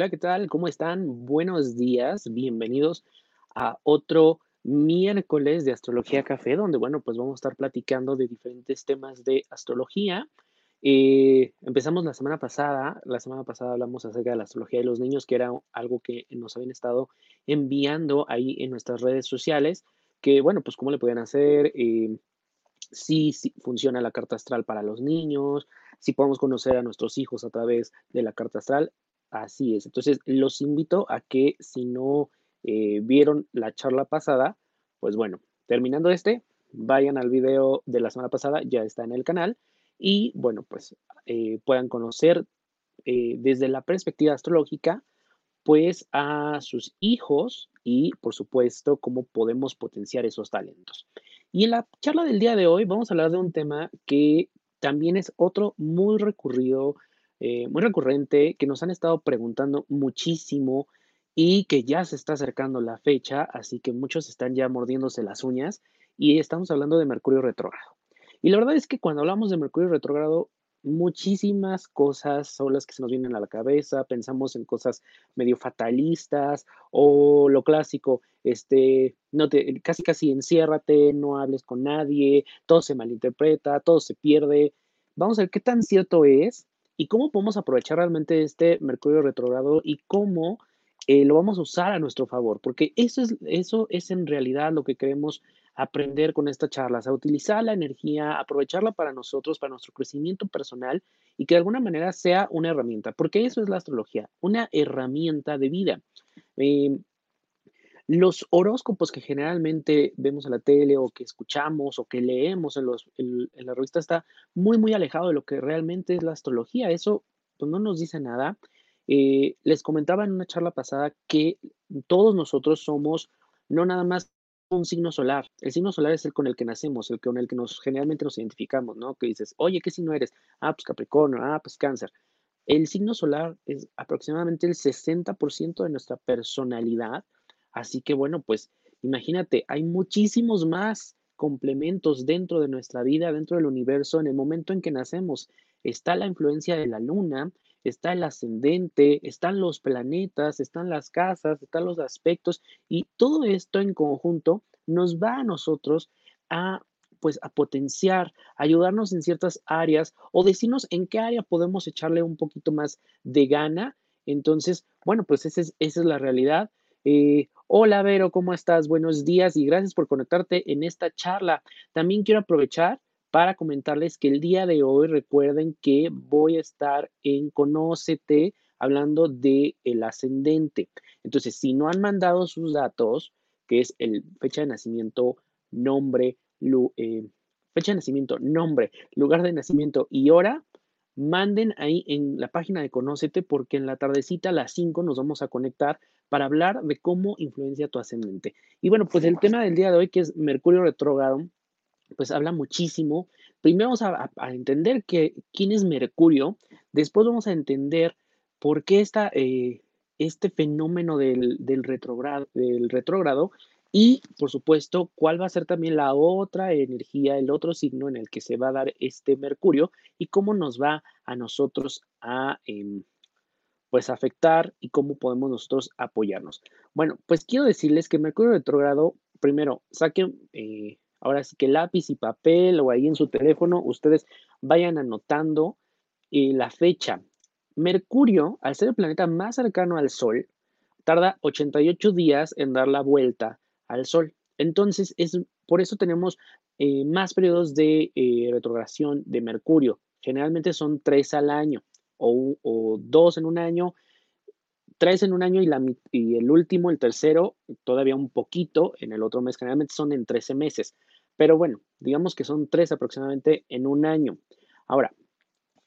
Hola, ¿qué tal? ¿Cómo están? Buenos días, bienvenidos a otro miércoles de Astrología Café, donde, bueno, pues vamos a estar platicando de diferentes temas de astrología. Eh, empezamos la semana pasada, la semana pasada hablamos acerca de la astrología de los niños, que era algo que nos habían estado enviando ahí en nuestras redes sociales, que, bueno, pues cómo le pueden hacer, eh, si, si funciona la carta astral para los niños, si podemos conocer a nuestros hijos a través de la carta astral. Así es. Entonces, los invito a que si no eh, vieron la charla pasada, pues bueno, terminando este, vayan al video de la semana pasada, ya está en el canal, y bueno, pues eh, puedan conocer eh, desde la perspectiva astrológica, pues a sus hijos y por supuesto cómo podemos potenciar esos talentos. Y en la charla del día de hoy vamos a hablar de un tema que también es otro muy recurrido, eh, muy recurrente, que nos han estado preguntando muchísimo y que ya se está acercando la fecha, así que muchos están ya mordiéndose las uñas y estamos hablando de Mercurio retrógrado. Y la verdad es que cuando hablamos de Mercurio retrógrado, muchísimas cosas son las que se nos vienen a la cabeza, pensamos en cosas medio fatalistas o lo clásico, este, no te, casi casi enciérrate, no hables con nadie, todo se malinterpreta, todo se pierde. Vamos a ver qué tan cierto es y cómo podemos aprovechar realmente este Mercurio retrogrado y cómo eh, lo vamos a usar a nuestro favor, porque eso es, eso es en realidad lo que queremos aprender con esta charla, a utilizar la energía, aprovecharla para nosotros, para nuestro crecimiento personal y que de alguna manera sea una herramienta, porque eso es la astrología, una herramienta de vida. Eh, los horóscopos que generalmente vemos en la tele o que escuchamos o que leemos en, los, en, la revista está muy, muy alejado de lo que realmente es la astrología. Eso pues, no nos dice nada. Eh, les comentaba en una charla pasada que todos nosotros somos no nada más un signo solar. El signo solar es el con el que nacemos, el con el que nos generalmente nos identificamos, ¿no? Que dices, oye, ¿qué signo eres? Ah, pues Capricornio, ah, pues Cáncer. El signo solar es aproximadamente el 60% de nuestra personalidad, así que bueno, pues imagínate, hay muchísimos más complementos dentro de nuestra vida, dentro del universo, en el momento en que nacemos. Está la influencia de la luna, está el ascendente, están los planetas, están las casas, están los aspectos y todo esto en conjunto nos va a nosotros a pues a potenciar, ayudarnos en ciertas áreas o decirnos en qué área podemos echarle un poquito más de gana. Entonces, bueno, pues esa es, esa es la realidad. Eh, hola Vero, ¿cómo estás? Buenos días y gracias por conectarte en esta charla. También quiero aprovechar para comentarles que el día de hoy recuerden que voy a estar en Conócete hablando de el ascendente. Entonces, si no han mandado sus datos, que es el fecha de nacimiento, nombre, eh, fecha de nacimiento, nombre, lugar de nacimiento y hora, manden ahí en la página de Conócete porque en la tardecita a las 5 nos vamos a conectar para hablar de cómo influencia tu ascendente. Y bueno, pues el tema del día de hoy que es Mercurio retrógrado, pues habla muchísimo. Primero vamos a, entender que, quién es Mercurio, después vamos a entender por qué está eh, este fenómeno del retrógrado y, por supuesto, cuál va a ser también la otra energía, el otro signo en el que se va a dar este Mercurio y cómo nos va a nosotros a em, pues afectar y cómo podemos nosotros apoyarnos. Bueno, pues quiero decirles que Mercurio retrógrado, primero, saquen eh, Ahora sí que lápiz y papel o ahí en su teléfono, ustedes vayan anotando eh, la fecha. Mercurio, al ser el planeta más cercano al Sol, tarda 88 días en dar la vuelta al Sol. Entonces, es, por eso tenemos eh, más periodos de retrogradación de Mercurio. Generalmente son tres al año o, dos en un año, tres en un año y, el último, el tercero, todavía un poquito en el otro mes. Generalmente son en 13 meses. Pero bueno, digamos que son tres aproximadamente en un año. Ahora,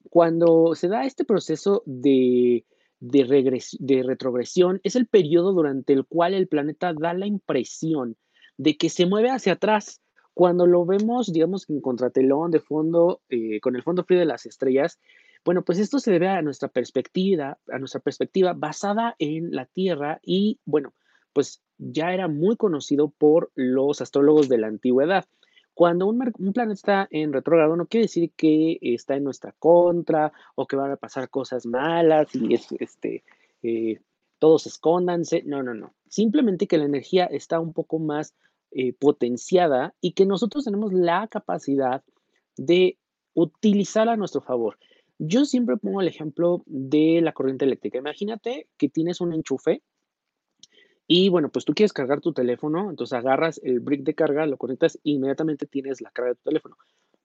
cuando se da este proceso de, de, retrogresión, es el periodo durante el cual el planeta da la impresión de que se mueve hacia atrás. Cuando lo vemos, digamos, en contratelón de fondo, eh, con el fondo frío de las estrellas, bueno, pues esto se debe a nuestra perspectiva, a nuestra perspectiva basada en la Tierra y, bueno, pues ya era muy conocido por los astrólogos de la antigüedad. Cuando un, planeta está en retrógrado, no quiere decir que está en nuestra contra o que van a pasar cosas malas y es, este, eh, todos escóndanse. No, no, no. Simplemente que la energía está un poco más eh, potenciada y que nosotros tenemos la capacidad de utilizar a nuestro favor. Yo siempre pongo el ejemplo de la corriente eléctrica. Imagínate que tienes un enchufe y bueno, pues tú quieres cargar tu teléfono, entonces agarras el brick de carga, lo conectas e inmediatamente tienes la carga de tu teléfono.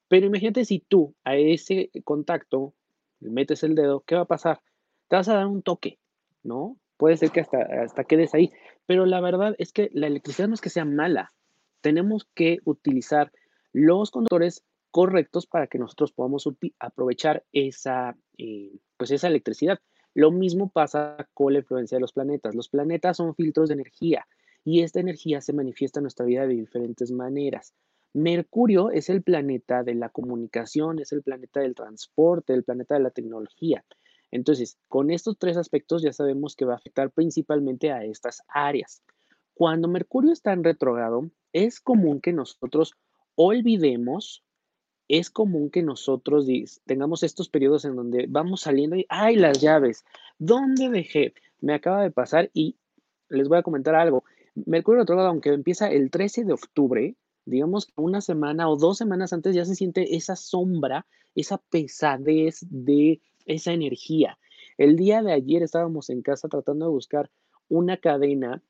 Pero imagínate si tú a ese contacto le metes el dedo, ¿qué va a pasar? Te vas a dar un toque, ¿no? Puede ser que hasta, hasta quedes ahí, pero la verdad es que la electricidad no es que sea mala. Tenemos que utilizar los conductores correctos para que nosotros podamos aprovechar esa, eh, pues esa electricidad. Lo mismo pasa con la influencia de los planetas. Los planetas son filtros de energía y esta energía se manifiesta en nuestra vida de diferentes maneras. Mercurio es el planeta de la comunicación, es el planeta del transporte, el planeta de la tecnología. Entonces, con estos tres aspectos ya sabemos que va a afectar principalmente a estas áreas. Cuando Mercurio está en retrogrado, es común que nosotros olvidemos es común que nosotros tengamos estos periodos en donde vamos saliendo y, ay, las llaves, ¿dónde dejé? Me acaba de pasar y les voy a comentar algo. Mercurio retrógrado, aunque empieza el 13 de octubre, digamos que una semana o dos semanas antes ya se siente esa sombra, esa pesadez de esa energía. El día de ayer estábamos en casa tratando de buscar una cadena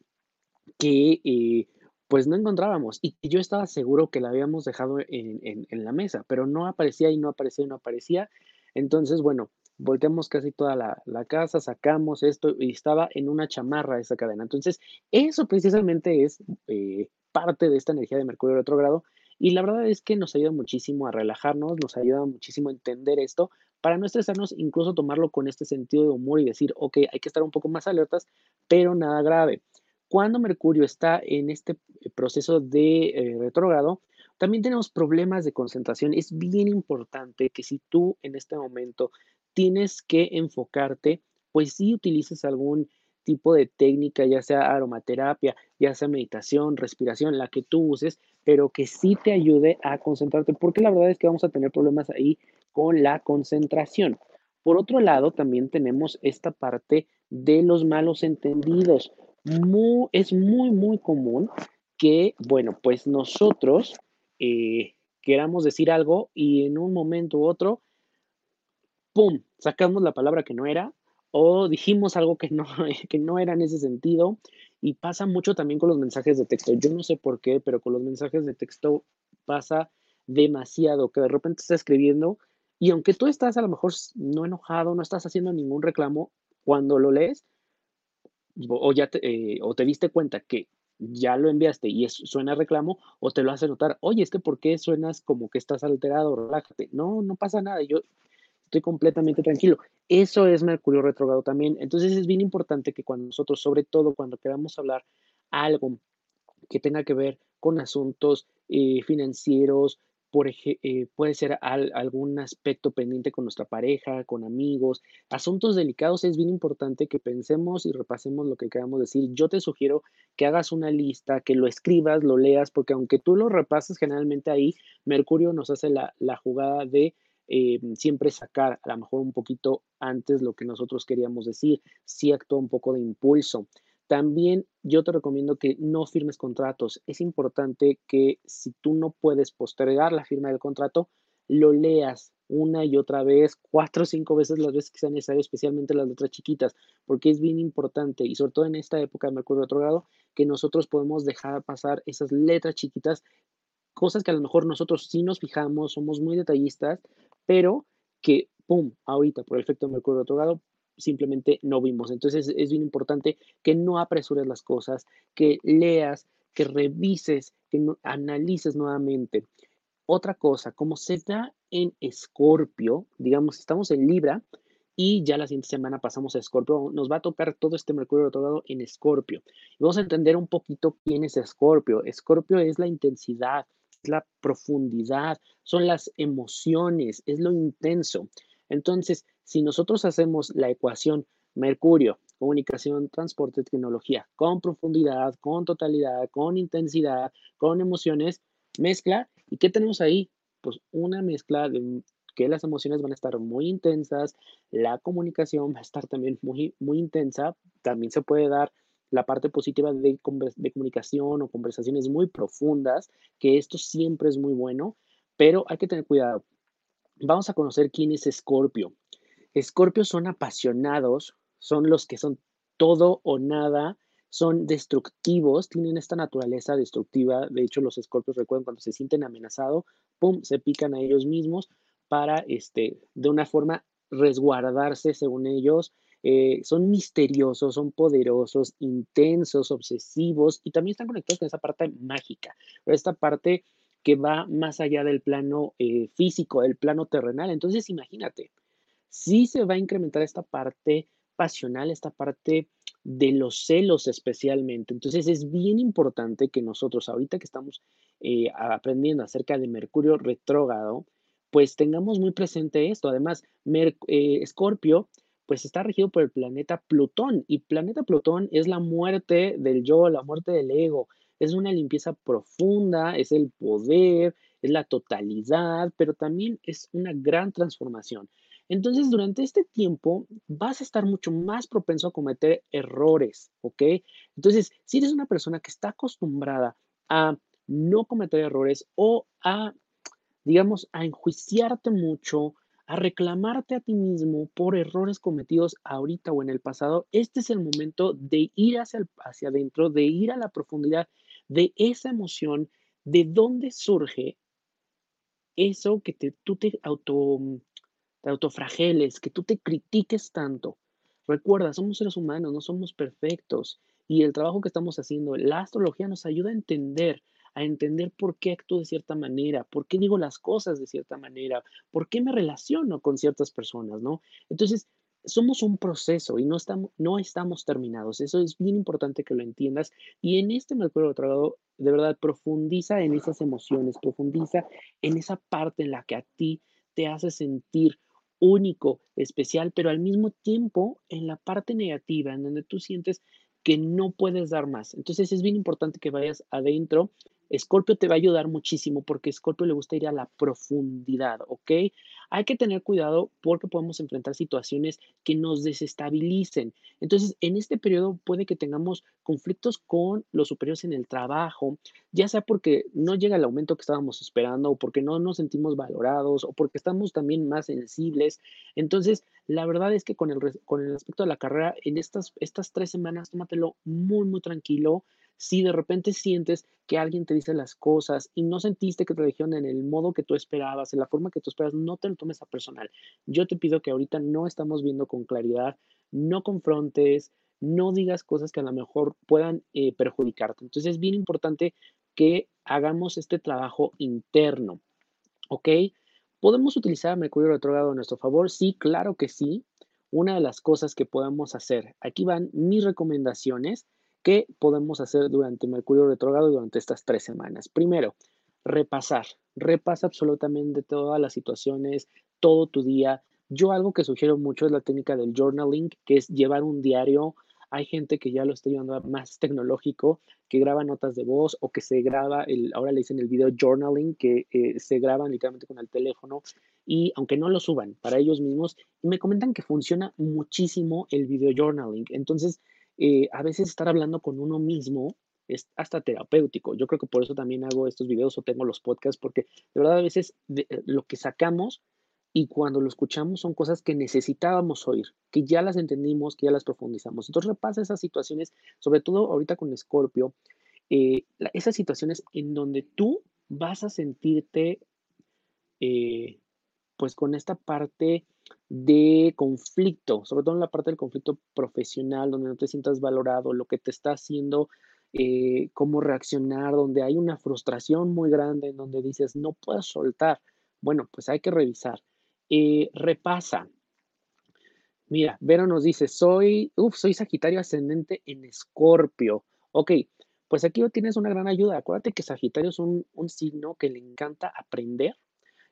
que eh, pues no encontrábamos. Y yo estaba seguro que la habíamos dejado en, la mesa, pero no aparecía y no aparecía y no aparecía. Entonces, bueno, volteamos casi toda la, casa, sacamos esto y estaba en una chamarra esa cadena. Entonces, eso precisamente es eh, parte de esta energía de Mercurio retrógrado. Y la verdad es que nos ayuda muchísimo a relajarnos, nos ayuda muchísimo a entender esto, para no estresarnos, incluso tomarlo con este sentido de humor y decir, ok, hay que estar un poco más alertas, pero nada grave. Cuando Mercurio está en este proceso de eh, retrógrado, también tenemos problemas de concentración. Es bien importante que si tú en este momento tienes que enfocarte, pues sí utilices algún tipo de técnica, ya sea aromaterapia, ya sea meditación, respiración, la que tú uses, pero que sí te ayude a concentrarte, porque la verdad es que vamos a tener problemas ahí con la concentración. Por otro lado, también tenemos esta parte de los malos entendidos es muy, muy común que, bueno, pues nosotros eh, queramos decir algo y en un momento u otro, ¡pum!, sacamos la palabra que no era o dijimos algo que no, que no era en ese sentido. Y pasa mucho también con los mensajes de texto. Yo no sé por qué, pero con los mensajes de texto pasa demasiado, que de repente está escribiendo y aunque tú estás a lo mejor no enojado, no estás haciendo ningún reclamo, cuando lo lees, o ya eh, o te diste cuenta que ya lo enviaste y es, suena reclamo, o te lo hace notar, oye, es que ¿por qué suenas como que estás alterado? Relájate. No, no pasa nada, yo estoy completamente tranquilo. Eso es Mercurio retrogrado también. Entonces es bien importante que cuando nosotros, sobre todo cuando queramos hablar algo que tenga que ver con asuntos eh, financieros, por eh, puede ser algún aspecto pendiente con nuestra pareja, con amigos, asuntos delicados, es bien importante que pensemos y repasemos lo que queramos decir. Yo te sugiero que hagas una lista, que lo escribas, lo leas, porque aunque tú lo repases, generalmente ahí Mercurio nos hace la, jugada de eh, siempre sacar a lo mejor un poquito antes lo que nosotros queríamos decir, si actúa un poco de impulso. También yo te recomiendo que no firmes contratos. Es importante que si tú no puedes postergar la firma del contrato, lo leas una y otra vez, cuatro o cinco veces las veces que sea necesario, especialmente las letras chiquitas, porque es bien importante y sobre todo en esta época de Mercurio retrogrado, que nosotros podemos dejar pasar esas letras chiquitas, cosas que a lo mejor nosotros sí nos fijamos, somos muy detallistas, pero que, ¡pum!, ahorita por el efecto de Mercurio retrogrado simplemente no vimos. Entonces es bien importante que no apresures las cosas, que leas, que revises, que analices nuevamente. Otra cosa, como se da en Escorpio, digamos, estamos en Libra y ya la siguiente semana pasamos a Escorpio, nos va a tocar todo este Mercurio retrogrado en Escorpio. vamos a entender un poquito quién es Escorpio. Escorpio es la intensidad, es la profundidad, son las emociones, es lo intenso. Entonces, si nosotros hacemos la ecuación Mercurio, comunicación, transporte, tecnología, con profundidad, con totalidad, con intensidad, con emociones, mezcla, ¿y qué tenemos ahí? Pues una mezcla que las emociones van a estar muy intensas, la comunicación va a estar también muy, muy intensa, también se puede dar la parte positiva de, de comunicación o conversaciones muy profundas, que esto siempre es muy bueno, pero hay que tener cuidado. Vamos a conocer quién es Escorpio. Escorpio son apasionados, son los que son todo o nada, son destructivos, tienen esta naturaleza destructiva. De hecho, los escorpios recuerdan cuando se sienten amenazados, pum, se pican a ellos mismos para, este, de una forma, resguardarse según ellos. Eh, son misteriosos, son poderosos, intensos, obsesivos y también están conectados con esa parte mágica, esta parte que va más allá del plano eh, físico, del plano terrenal. Entonces, imagínate, si se va a incrementar esta parte pasional, esta parte de los celos especialmente. Entonces es bien importante que nosotros, ahorita que estamos eh, aprendiendo acerca de Mercurio retrógrado, pues tengamos muy presente esto. Además, eh, Escorpio, pues está regido por el planeta Plutón y planeta Plutón es la muerte del yo, la muerte del ego. Es una limpieza profunda, es el poder, es la totalidad, pero también es una gran transformación. Entonces, durante este tiempo vas a estar mucho más propenso a cometer errores, ¿ok? Entonces, si eres una persona que está acostumbrada a no cometer errores o a, digamos, a enjuiciarte mucho, a reclamarte a ti mismo por errores cometidos ahorita o en el pasado, este es el momento de ir hacia, hacia adentro, de ir a la profundidad de esa emoción, de dónde surge eso que te, tú te auto te autofrageles, que tú te critiques tanto. Recuerda, somos seres humanos, no somos perfectos. Y el trabajo que estamos haciendo, la astrología nos ayuda a entender, a entender por qué actúo de cierta manera, por qué digo las cosas de cierta manera, por qué me relaciono con ciertas personas, ¿no? Entonces, somos un proceso y no estamos, no estamos terminados. Eso es bien importante que lo entiendas. Y en este Mercurio retrógrado, de verdad, profundiza en esas emociones, profundiza en esa parte en la que a ti te hace sentir único, especial, pero al mismo tiempo en la parte negativa, en donde tú sientes que no puedes dar más. Entonces es bien importante que vayas adentro Escorpio te va a ayudar muchísimo porque Escorpio le gusta ir a la profundidad, ¿ok? Hay que tener cuidado porque podemos enfrentar situaciones que nos desestabilicen. Entonces, en este periodo puede que tengamos conflictos con los superiores en el trabajo, ya sea porque no llega el aumento que estábamos esperando o porque no nos sentimos valorados o porque estamos también más sensibles. Entonces, la verdad es que con el, con el aspecto de la carrera, en estas, estas tres semanas, tómatelo muy, muy tranquilo si de repente sientes que alguien te dice las cosas y no sentiste que te dijeron en el modo que tú esperabas, en la forma que tú esperas, no te lo tomes a personal. Yo te pido que ahorita no estamos viendo con claridad, no confrontes, no digas cosas que a lo mejor puedan eh, perjudicarte. Entonces es bien importante que hagamos este trabajo interno, ¿ok? ¿Podemos utilizar Mercurio retrógrado a nuestro favor? Sí, claro que sí. Una de las cosas que podemos hacer, aquí van mis recomendaciones ¿Qué podemos hacer durante Mercurio retrógrado durante estas tres semanas? Primero, repasar. Repasa absolutamente todas las situaciones, todo tu día. Yo algo que sugiero mucho es la técnica del journaling, que es llevar un diario. Hay gente que ya lo está llevando más tecnológico, que graba notas de voz o que se graba, el, ahora le dicen el video journaling, que eh, se graban literalmente con el teléfono y aunque no lo suban para ellos mismos, me comentan que funciona muchísimo el video journaling. Entonces, eh, a veces estar hablando con uno mismo es hasta terapéutico. Yo creo que por eso también hago estos videos o tengo los podcasts, porque de verdad a veces eh, lo que sacamos y cuando lo escuchamos son cosas que necesitábamos oír, que ya las entendimos, que ya las profundizamos. Entonces repasa esas situaciones, sobre todo ahorita con Scorpio, eh, esas situaciones en donde tú vas a sentirte pues con esta parte de conflicto, sobre todo en la parte del conflicto profesional, donde no te sientas valorado, lo que te está haciendo, eh, cómo reaccionar, donde hay una frustración muy grande, en donde dices, no puedo soltar. Bueno, pues hay que revisar. Eh, repasa. Mira, Vero nos dice, soy, soy Sagitario ascendente en Escorpio. Ok, pues aquí tienes una gran ayuda. Acuérdate que Sagitario es un, un signo que le encanta aprender,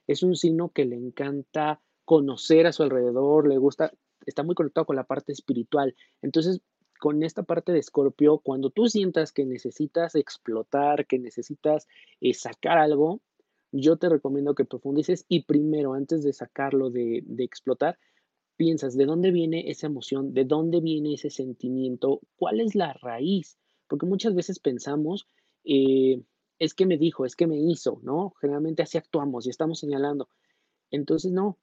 es un signo que le encanta conocer a su alrededor, le gusta, está muy conectado con la parte espiritual. Entonces, con esta parte de Escorpio, cuando tú sientas que necesitas explotar, que necesitas eh, sacar algo, yo te recomiendo que profundices y primero, antes de sacarlo de, de explotar, piensas de dónde viene esa emoción, de dónde viene ese sentimiento, cuál es la raíz, porque muchas veces pensamos, eh, es que me dijo, es que me hizo, ¿no? Generalmente así actuamos y estamos señalando. Entonces, no,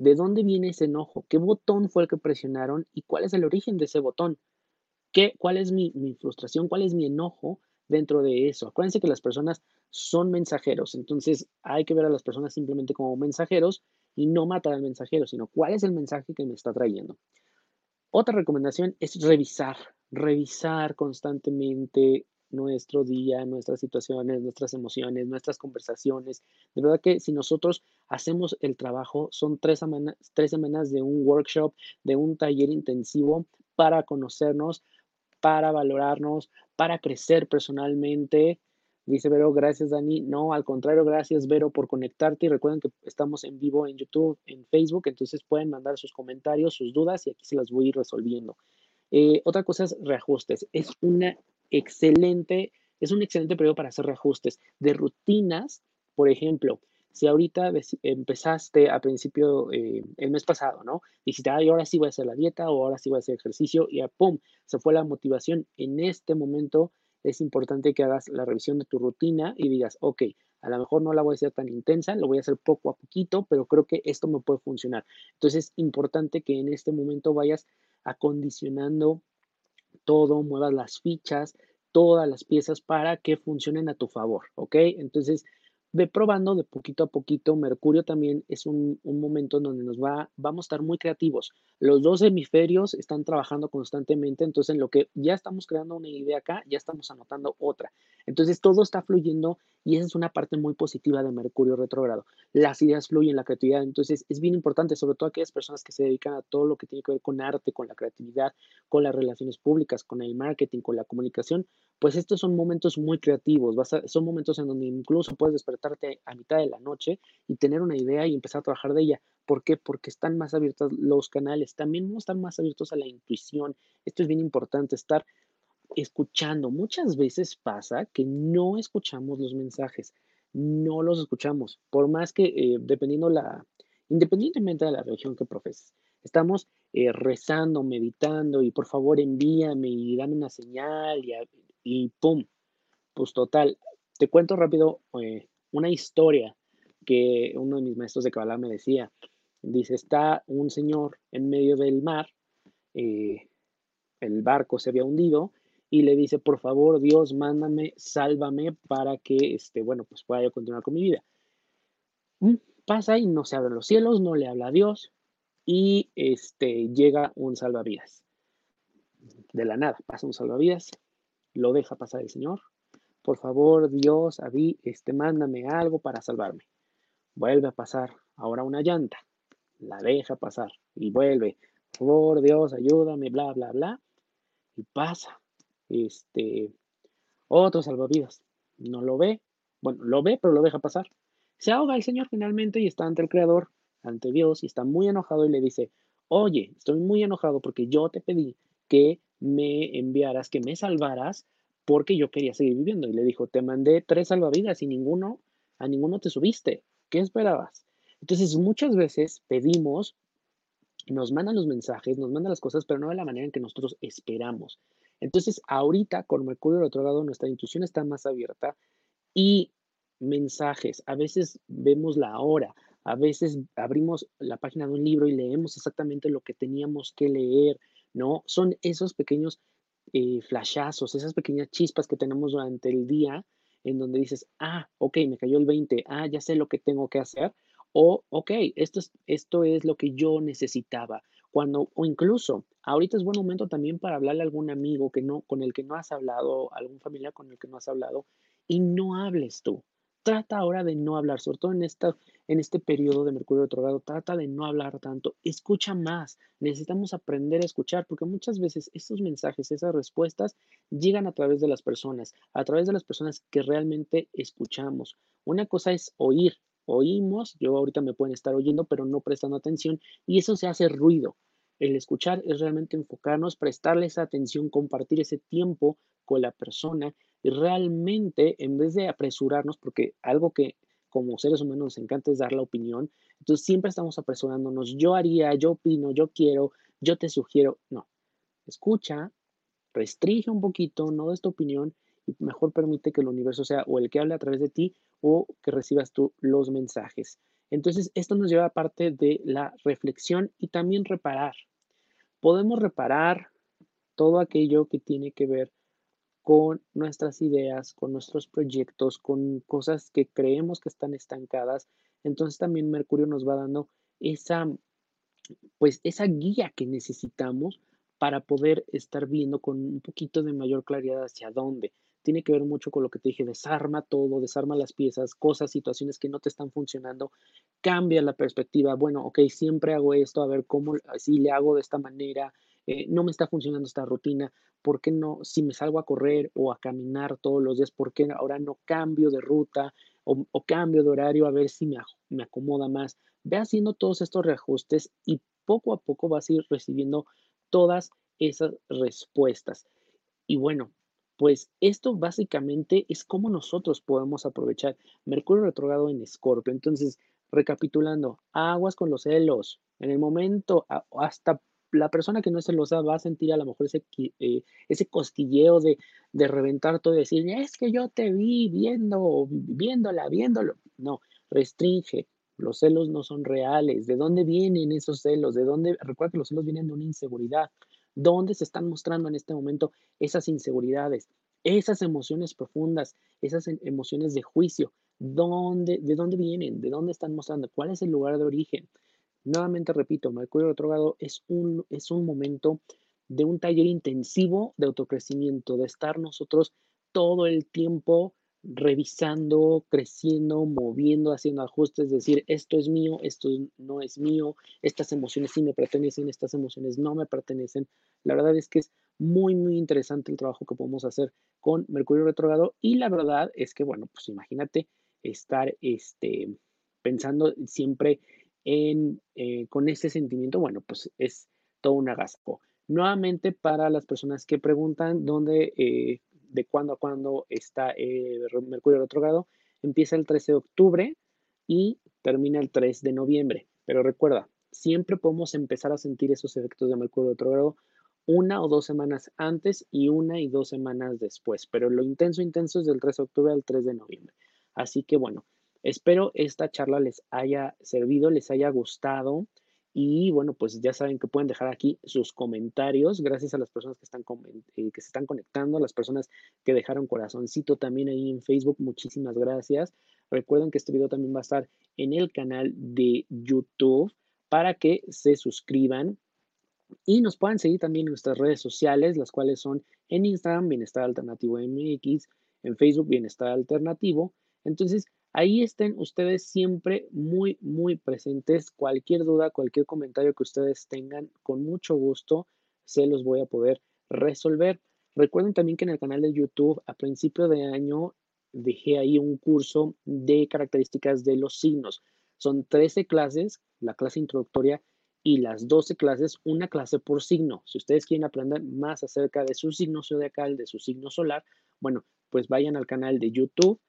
¿de dónde viene ese enojo? ¿Qué botón fue el que presionaron y cuál es el origen de ese botón? ¿Qué, ¿Cuál es mi, mi frustración? ¿Cuál es mi enojo dentro de eso? Acuérdense que las personas son mensajeros, entonces hay que ver a las personas simplemente como mensajeros y no matar al mensajero, sino cuál es el mensaje que me está trayendo. Otra recomendación es revisar, revisar constantemente nuestro día, nuestras situaciones, nuestras emociones, nuestras conversaciones. De verdad que si nosotros hacemos el trabajo, son tres semanas, tres semanas de un workshop, de un taller intensivo para conocernos, para valorarnos, para crecer personalmente, Dice Vero, gracias Dani. No, al contrario, gracias Vero por conectarte y recuerden que estamos en vivo en YouTube, en Facebook, entonces pueden mandar sus comentarios, sus dudas y aquí se las voy a ir resolviendo. Eh, otra cosa es reajustes. Es una excelente, es un excelente periodo para hacer reajustes de rutinas. Por ejemplo, si ahorita empezaste a principio, eh, el mes pasado, ¿no? Dijiste, ay, ahora sí voy a hacer la dieta o ahora sí voy a hacer ejercicio y a pum, se fue la motivación. En este momento es importante que hagas la revisión de tu rutina y digas, ok, a lo mejor no la voy a hacer tan intensa, lo voy a hacer poco a poquito, pero creo que esto me puede funcionar. Entonces es importante que en este momento vayas acondicionando todo, muevas las fichas, todas las piezas para que funcionen a tu favor, ¿ok? Entonces, ve probando de poquito a poquito. Mercurio también es un, momento en donde nos va, vamos a estar muy creativos. Los dos hemisferios están trabajando constantemente, entonces en lo que ya estamos creando una idea acá, ya estamos anotando otra. Entonces todo está fluyendo y esa es una parte muy positiva de Mercurio retrógrado. Las ideas fluyen, la creatividad, entonces es bien importante, sobre todo aquellas personas que se dedican a todo lo que tiene que ver con arte, con la creatividad, con las relaciones públicas, con el marketing, con la comunicación, pues estos son momentos muy creativos, son momentos en donde incluso puedes despertarte a mitad de la noche y tener una idea y empezar a trabajar de ella. ¿Por qué? Porque están más abiertos los canales, también están más abiertos a la intuición. Esto es bien importante, estar escuchando. Muchas veces pasa que no escuchamos los mensajes, no los escuchamos, por más que eh, dependiendo la, independientemente de la religión que profeses, estamos eh, rezando, meditando y por favor envíame y dame una señal y pum, pues total. Te cuento rápido eh, una historia que uno de mis maestros de Kabbalah me decía. Dice, está un señor en medio del mar, el barco se había hundido y le dice, por favor, Dios, mándame, sálvame para que, este, bueno, pues pueda yo continuar con mi vida. Mm, pasa y no se abren los cielos, no le habla a Dios y este, llega un salvavidas. De la nada, pasa un salvavidas, lo deja pasar el Señor. Por favor, Dios, Abí, este, mándame algo para salvarme. Vuelve a pasar ahora una llanta, la deja pasar y vuelve. Por favor, Dios, ayúdame, bla, bla, bla. Y pasa este, otro salvavidas. No lo ve, bueno, lo ve, pero lo deja pasar. Se ahoga el Señor finalmente y está ante el Creador, ante Dios, y está muy enojado y le dice, oye, estoy muy enojado porque yo te pedí que me enviaras, que me salvaras, porque yo quería seguir viviendo. Y le dijo, te mandé tres salvavidas y ninguno, a ninguno te subiste. ¿Qué esperabas? Entonces, muchas veces pedimos, nos mandan los mensajes, nos mandan las cosas, pero no de la manera en que nosotros esperamos. Entonces, ahorita con Mercurio lado, nuestra intuición está más abierta y mensajes, a veces vemos la hora, a veces abrimos la página de un libro y leemos exactamente lo que teníamos que leer, ¿no? Son esos pequeños eh, flashazos, esas pequeñas chispas que tenemos durante el día en donde dices, ah, ok, me cayó el 20, ah, ya sé lo que tengo que hacer, o, ok, esto es, esto es lo que yo necesitaba, cuando, o incluso, ahorita es buen momento también para hablarle a algún amigo que no, con el que no has hablado, algún familiar con el que no has hablado, y no hables tú. Trata ahora de no hablar, sobre todo en, esta, en este periodo de Mercurio retrogrado, trata de no hablar tanto, escucha más. Necesitamos aprender a escuchar porque muchas veces estos mensajes, esas respuestas llegan a través de las personas, a través de las personas que realmente escuchamos. Una cosa es oír, oímos, yo ahorita me pueden estar oyendo, pero no prestando atención, y eso se hace ruido. El escuchar es realmente enfocarnos, prestarle esa atención, compartir ese tiempo con la persona y realmente, en vez de apresurarnos, porque algo que como seres humanos nos encanta es dar la opinión, entonces siempre estamos apresurándonos, yo haría, yo opino, yo quiero, yo te sugiero, no, escucha, restringe un poquito, no des tu opinión y mejor permite que el universo sea o el que hable a través de ti o que recibas tú los mensajes. Entonces, esto nos lleva a parte de la reflexión y también reparar. Podemos reparar todo aquello que tiene que ver con nuestras ideas, con nuestros proyectos, con cosas que creemos que están estancadas. Entonces también Mercurio nos va dando esa, pues esa guía que necesitamos para poder estar viendo con un poquito de mayor claridad hacia dónde. Tiene que ver mucho con lo que te dije, desarma todo, desarma las piezas, cosas, situaciones que no te están funcionando, cambia la perspectiva. Bueno, ok, siempre hago esto, a ver cómo, si le hago de esta manera, eh, no me está funcionando esta rutina, ¿por qué no, si me salgo a correr o a caminar todos los días, por qué ahora no cambio de ruta o, cambio de horario a ver si me, me acomoda más? Ve haciendo todos estos reajustes y poco a poco vas a ir recibiendo todas esas respuestas. Y bueno, pues esto básicamente es cómo nosotros podemos aprovechar Mercurio retrogrado en Escorpio. Entonces, recapitulando, aguas con los celos. En el momento, hasta la persona que no es celosa va a sentir a lo mejor ese, eh, ese cosquilleo de, de, reventar todo y decir, es que yo te vi viendo, viéndola, viéndolo. No, restringe, los celos no son reales. ¿De dónde vienen esos celos? ¿De dónde? Recuerda que los celos vienen de una inseguridad. ¿Dónde se están mostrando en este momento esas inseguridades? Esas emociones profundas, esas em, emociones de juicio. ¿Dónde, ¿De dónde vienen? ¿De dónde están mostrando? ¿Cuál es el lugar de origen? Nuevamente repito, Mercurio retrogrado es un, es un momento de un taller intensivo de autocrecimiento, de estar nosotros todo el tiempo revisando, creciendo, moviendo, haciendo ajustes, decir, esto es mío, esto no es mío, estas emociones sí me pertenecen, estas emociones no me pertenecen. La verdad es que es muy, muy interesante el trabajo que podemos hacer con Mercurio retrogrado y la verdad es que, bueno, pues imagínate estar este, pensando siempre en, eh, con ese sentimiento, bueno, pues es todo un agasajo. Nuevamente, para las personas que preguntan dónde eh, de cuándo a cuándo está eh, Mercurio retrogrado, empieza el 13 de octubre y termina el 3 de noviembre. Pero recuerda, siempre podemos empezar a sentir esos efectos de Mercurio retrogrado una o dos semanas antes y una y dos semanas después. Pero lo intenso, intenso es del 3 de octubre al 3 de noviembre. Así que bueno, espero esta charla les haya servido, les haya gustado. Y bueno, pues ya saben que pueden dejar aquí sus comentarios. Gracias a las personas que, están, eh, que se están conectando, a las personas que dejaron corazoncito también ahí en Facebook. Muchísimas gracias. Recuerden que este video también va a estar en el canal de YouTube para que se suscriban y nos puedan seguir también en nuestras redes sociales, las cuales son en Instagram, Bienestar Alternativo MX, en Facebook, Bienestar Alternativo. Entonces, Ahí estén ustedes siempre muy, muy presentes. Cualquier duda, cualquier comentario que ustedes tengan, con mucho gusto se los voy a poder resolver. Recuerden también que en el canal de YouTube a principio de año dejé ahí un curso de características de los signos. Son 13 clases, la clase introductoria y las 12 clases, una clase por signo. Si ustedes quieren aprender más acerca de su signo zodiacal, de su signo solar, bueno, pues vayan al canal de YouTube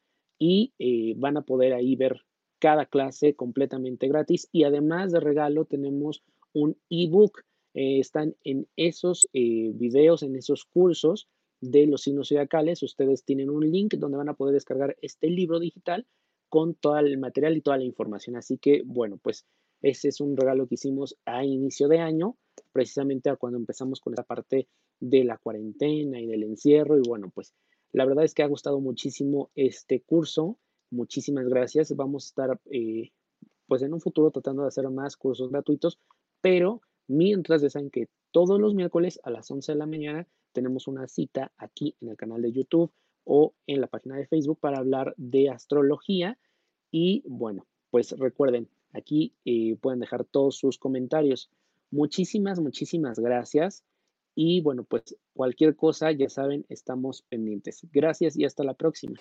y eh, van a poder ahí ver cada clase completamente gratis y además de regalo tenemos un ebook. Eh, están en esos eh, videos, en esos cursos de los signos zodiacales. Ustedes tienen un link donde van a poder descargar este libro digital con todo el material y toda la información. Así que, bueno, pues ese es un regalo que hicimos a inicio de año, precisamente cuando empezamos con esta parte de la cuarentena y del encierro. Y bueno, pues la verdad es que ha gustado muchísimo este curso. Muchísimas gracias. Vamos a estar, eh, pues en un futuro tratando de hacer más cursos gratuitos, pero mientras ya saben que todos los miércoles a las 11 de la mañana tenemos una cita aquí en el canal de YouTube o en la página de Facebook para hablar de astrología. Y bueno, pues recuerden, aquí eh, pueden dejar todos sus comentarios. Muchísimas, muchísimas gracias. Y bueno, pues cualquier cosa, ya saben, estamos pendientes. Gracias y hasta la próxima.